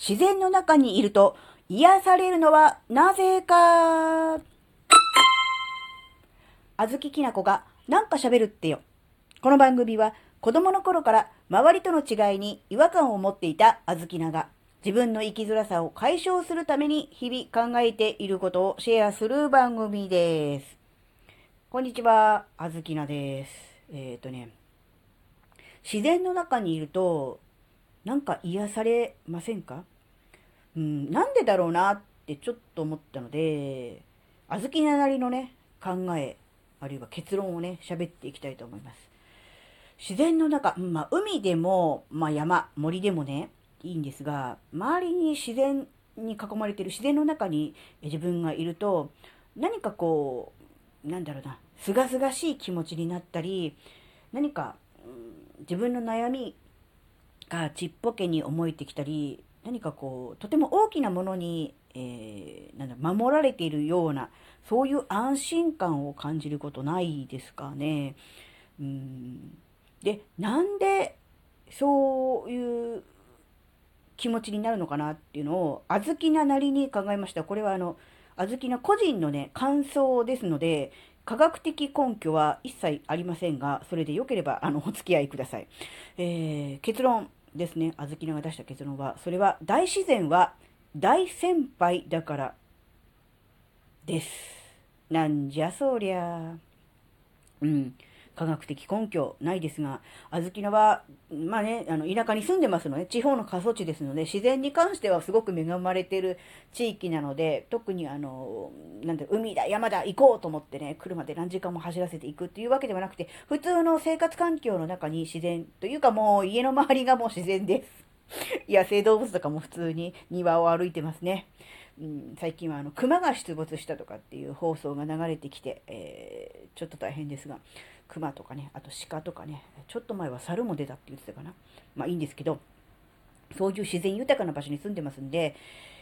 自然の中にいると癒されるのはなぜか。あずききなこがなんか喋るってよ。この番組は子供の頃から周りとの違いに違和感を持っていたあずきなが自分の生きづらさを解消するために日々考えていることをシェアする番組です。こんにちは、あずきなです。えっ、ー、とね、自然の中にいるとなんか癒されませんか？うん、なんでだろうなってちょっと思ったので、あずきななりのね、考え、あるいは結論をね、喋っていきたいと思います。自然の中、まあ、海でも、まあ、山、森でもね、いいんですが、周りに自然に囲まれてる自然の中に自分がいると、何かこう、なんだろうな、すがすがしい気持ちになったり、何か、うん、自分の悩みがちっぽけに思えてきたり、何かこう、とても大きなものに、えー、なんだ、守られているような、そういう安心感を感じることないですかね。うんで、なんでそういう気持ちになるのかなっていうのを、あずきななりに考えました。これはあの、あずきな個人のね、感想ですので、科学的根拠は一切ありませんが、それで良ければ、あの、お付き合いください。えー、結論ですね、あずきなが出した結論は、それは、大自然は大先輩だからです。なんじゃそりゃ。うん。科学的根拠ないですが、小豆菜は、まあね、あの、田舎に住んでますので、地方の過疎地ですので、自然に関してはすごく恵まれてる地域なので、特にあの、なんだ海だ、山だ、行こうと思ってね、車で何時間も走らせていくっていうわけではなくて、普通の生活環境の中に自然というかもう家の周りが もう自然です。野生動物とかも普通に庭を歩いてますね。うん、最近はあの熊が出没したとかっていう放送が流れてきて、えー、ちょっと大変ですが、熊とかね、あと鹿とかね、ちょっと前は猿も出たって言ってたかな。まあいいんですけど、そういう自然豊かな場所に住んでますんで、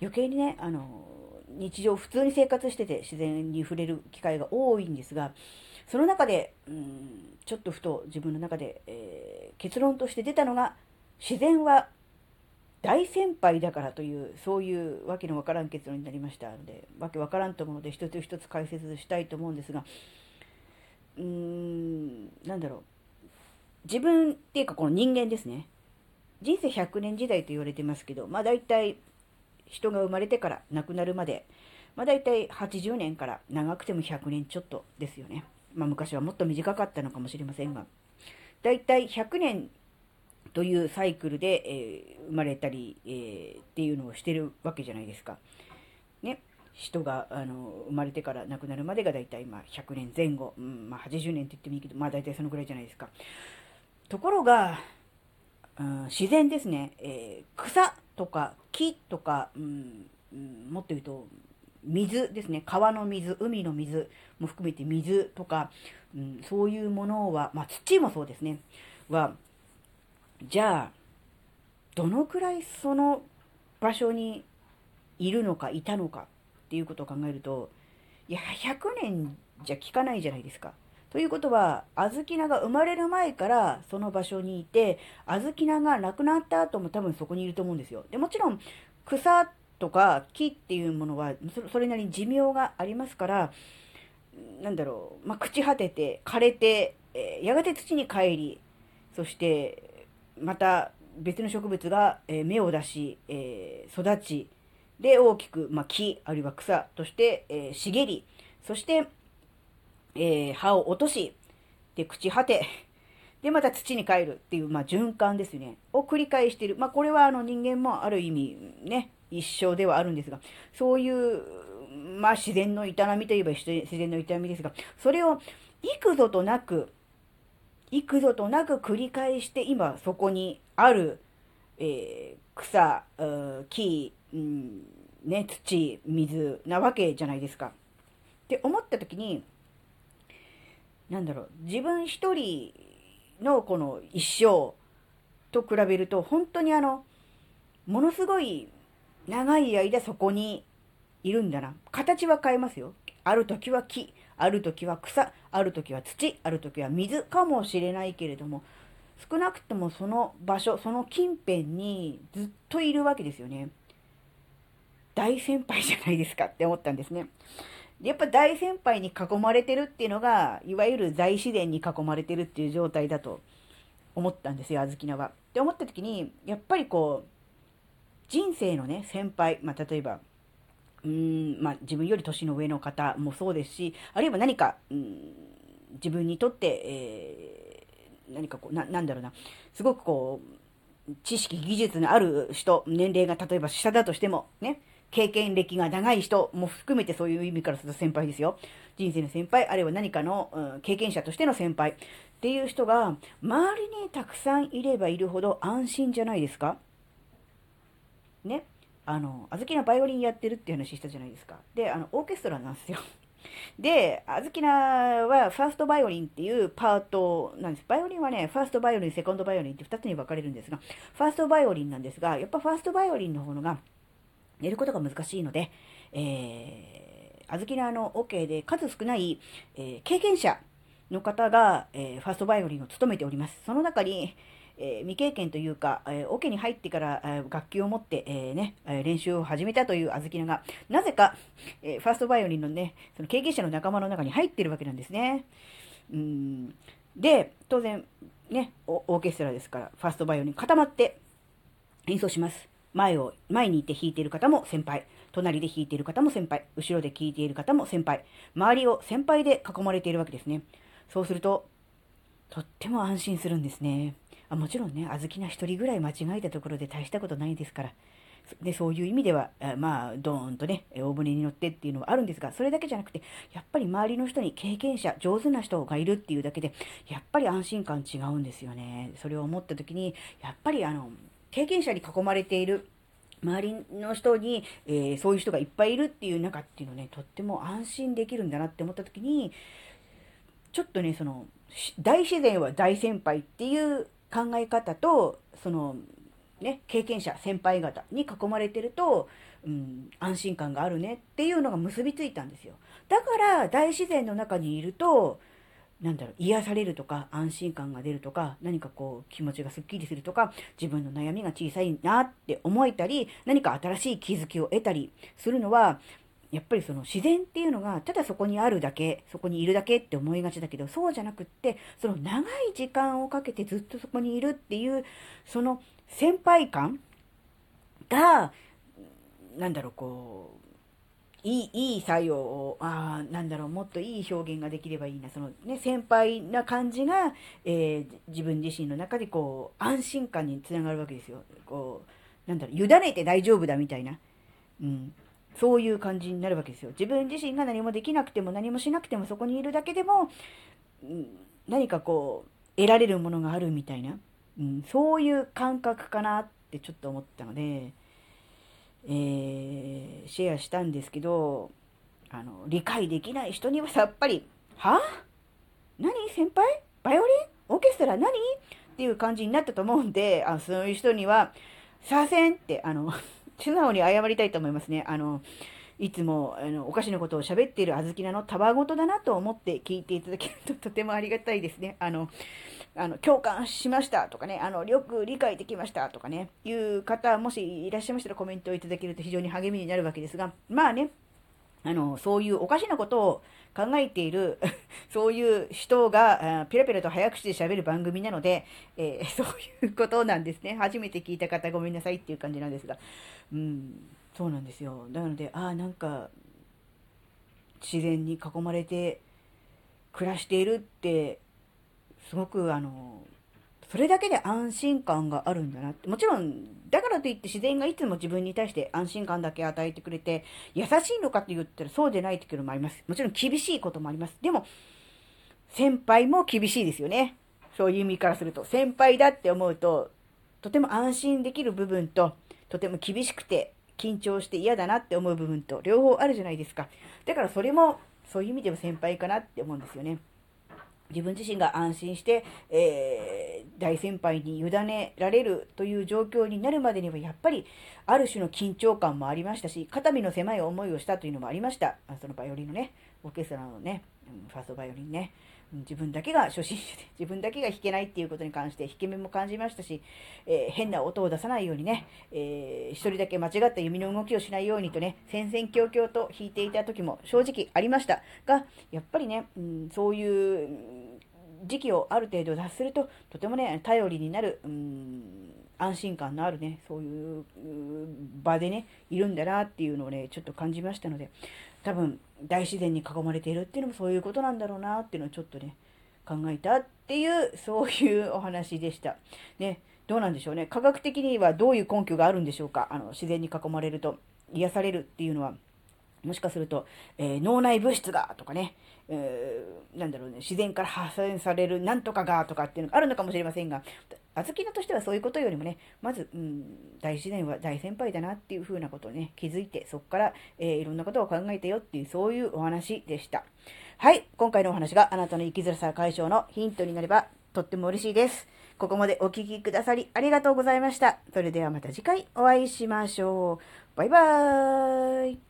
余計にね、あの、日常普通に生活してて自然に触れる機会が多いんですが、その中で、うん、ちょっとふと自分の中で、えー、結論として出たのが、自然は大先輩だからという、そういうわけのわからん結論になりましたので、わけわからんと思うので、一つ一つ解説したいと思うんですが、うーん、なんだろう。自分っていうかこの人間ですね。人生100年時代と言われてますけど、まあ大体人が生まれてから亡くなるまで、まあ大体80年から長くても100年ちょっとですよね。まあ昔はもっと短かったのかもしれませんが、大体100年というサイクルで、えー、生まれたり、えー、っていうのをしてるわけじゃないですか。人があの生まれてから亡くなるまでが大体まあ100年前後、うんまあ、80年って言ってもいいけど、まあ大体そのぐらいじゃないですか。ところが、うん、自然ですね、えー、草とか木とか、うんうん、もっと言うと水ですね。川の水海の水も含めて水とか、うん、そういうものは、まあ、土もそうですね。はじゃあどのくらいその場所にいるのかいたのか。っていうことを考えると、いや、100年じゃ効かないじゃないですか。ということは、小豆菜が生まれる前からその場所にいて、小豆菜が亡くなった後も多分そこにいると思うんですよ。で、もちろん、草とか木っていうものは、それなりに寿命がありますから、なんだろう、まあ、朽ち果てて、枯れて、えー、やがて土に帰り、そして、また別の植物が、えー、芽を出し、えー、育ち、で、大きく、まあ、木、あるいは草として、えー、茂り、そして、えー、葉を落とし、で、朽ち果て、で、また土に帰るっていう、まあ、循環ですね。を繰り返している。まあ、これは、あの、人間もある意味、ね、一生ではあるんですが、そういう、まあ、自然の営みといえば自然の営みですが、それを幾度となく、幾度となく繰り返して、今、そこにある、えー、草、木、うん、ね、土、水なわけじゃないですか。って思った時に、なんだろう、自分一人のこの一生と比べると、本当にあの、ものすごい長い間そこにいるんだな。形は変えますよ。ある時は木、ある時は草、ある時は土、ある時は水かもしれないけれども、少なくともその場所、その近辺にずっといるわけですよね。大先輩じゃないですかって思ったんですね。やっぱ大先輩に囲まれてるっていうのが、いわゆる大自然に囲まれてるっていう状態だと思ったんですよ、あずきなは。って思った時に、やっぱりこう、人生のね、先輩、まあ、例えば、うーん、まあ、自分より年の上の方もそうですし、あるいは何か、うん、自分にとって、えー、何かこう、な、なんだろうな、すごくこう、知識、技術のある人、年齢が例えば下だとしても、ね、経験歴が長い人も含めてそういう意味からすると先輩ですよ。人生の先輩、あるいは何かの、うん、経験者としての先輩っていう人が周りにたくさんいればいるほど安心じゃないですかね。あの、あずきなバイオリンやってるって話したじゃないですか。で、あの、オーケストラなんですよ。で、あずきなはファーストバイオリンっていうパートなんです。バイオリンはね、ファーストバイオリン、セコンドバイオリンって2つに分かれるんですが、ファーストバイオリンなんですが、やっぱファーストバイオリンの方のが、やることが難しいので、えー、あずきなの OK で数少ない、えー、経験者の方が、えー、ファーストバイオリンを務めております。その中に、えー、未経験というか、えー、オ、ケに入ってから、えー、楽器を持って、えー、ね、練習を始めたというあずきなが、なぜか、え、ファーストバイオリンのね、その経験者の仲間の中に入ってるわけなんですね。うんで、当然、ね、オーケストラですから、ファーストバイオリン固まって演奏します。前を、前にいて弾いている方も先輩、隣で弾いている方も先輩、後ろで聴いている方も先輩、周りを先輩で囲まれているわけですね。そうすると、とっても安心するんですね。あもちろんね、小豆な一人ぐらい間違えたところで大したことないですから。で、そういう意味では、まあ、ドーンとね、大船に乗ってっていうのはあるんですが、それだけじゃなくて、やっぱり周りの人に経験者、上手な人がいるっていうだけで、やっぱり安心感違うんですよね。それを思った時に、やっぱりあの、経験者に囲まれている、周りの人に、えー、そういう人がいっぱいいるっていう中っていうのね、とっても安心できるんだなって思った時に、ちょっとね、その、大自然は大先輩っていう考え方と、その、ね、経験者、先輩方に囲まれてると、うん、安心感があるねっていうのが結びついたんですよ。だから大自然の中にいると、なんだろう、癒されるとか、安心感が出るとか、何かこう、気持ちがスッキリするとか、自分の悩みが小さいなって思えたり、何か新しい気づきを得たりするのは、やっぱりその自然っていうのが、ただそこにあるだけ、そこにいるだけって思いがちだけど、そうじゃなくって、その長い時間をかけてずっとそこにいるっていう、その先輩感が、なんだろう、こう、いい、いい作用を、ああ、なんだろう、もっといい表現ができればいいな。そのね、先輩な感じが、えー、自分自身の中でこう、安心感につながるわけですよ。こう、なんだろう、委ねて大丈夫だみたいな。うん。そういう感じになるわけですよ。自分自身が何もできなくても何もしなくてもそこにいるだけでも、うん、何かこう、得られるものがあるみたいな、うん、そういう感覚かなってちょっと思ったので、えー、シェアしたんですけど、あの、理解できない人にはさっぱり、は？何？先輩？バイオリン？オーケストラ何？っていう感じになったと思うんで、あそういう人には、させんって、あの、素直に謝りたいと思いますね。あの、いつもあのおかしなことを喋っているあずきなのたわごとだなと思って聞いていただけるととてもありがたいですね。あの、あの共感しましたとかね、あの、よく理解できましたとかね、いう方、もしいらっしゃいましたらコメントをいただけると非常に励みになるわけですが、まあね、あの、そういうおかしなことを考えているそういう人が、ペラペラと早口で喋る番組なので、えー、そういうことなんですね。初めて聞いた方ごめんなさいっていう感じなんですが。うん、そうなんですよ。なので、ああ、なんか、自然に囲まれて暮らしているって、すごくあの、それだけで安心感があるんだなって。もちろん、だからといって自然がいつも自分に対して安心感だけ与えてくれて、優しいのかって言ったらそうでないっていうのもあります。もちろん厳しいこともあります。でも、先輩も厳しいですよね。そういう意味からすると。先輩だって思うと、とても安心できる部分と、とても厳しくて緊張して嫌だなって思う部分と両方あるじゃないですか。だからそれもそういう意味でも先輩かなって思うんですよね。自分自身が安心して、えー、大先輩に委ねられるという状況になるまでには、やっぱりある種の緊張感もありましたし、肩身の狭い思いをしたというのもありました。そのバイオリンのね、オーケストラのね、ファーストバイオリンね。自分だけが初心者で、自分だけが弾けないっていうことに関して引け目も感じましたし、えー、変な音を出さないようにね、えー、一人だけ間違った弓の動きをしないようにとね、戦々恐々と弾いていた時も正直ありました。が、やっぱりね、うん、そういう時期をある程度脱すると、とてもね、頼りになる、うん安心感のあるね、そういう場でね、いるんだなっていうのをね、ちょっと感じましたので、多分大自然に囲まれているっていうのもそういうことなんだろうなっていうのをちょっとね、考えたっていう、そういうお話でした。ね、どうなんでしょうね。科学的にはどういう根拠があるんでしょうか。あの、自然に囲まれると癒されるっていうのは。もしかすると、えー、脳内物質がとかね、えー、なんだろうね、自然から発生されるなんとかがとかっていうのがあるのかもしれませんが、あずきのとしてはそういうことよりもね、まず、うん、大自然は大先輩だなっていうふうなことをね、気づいて、そこから、えー、いろんなことを考えてよっていう、そういうお話でした。はい、今回のお話があなたの生きづらさ解消のヒントになれば、とっても嬉しいです。ここまでお聴きくださりありがとうございました。それではまた次回お会いしましょう。バイバーイ。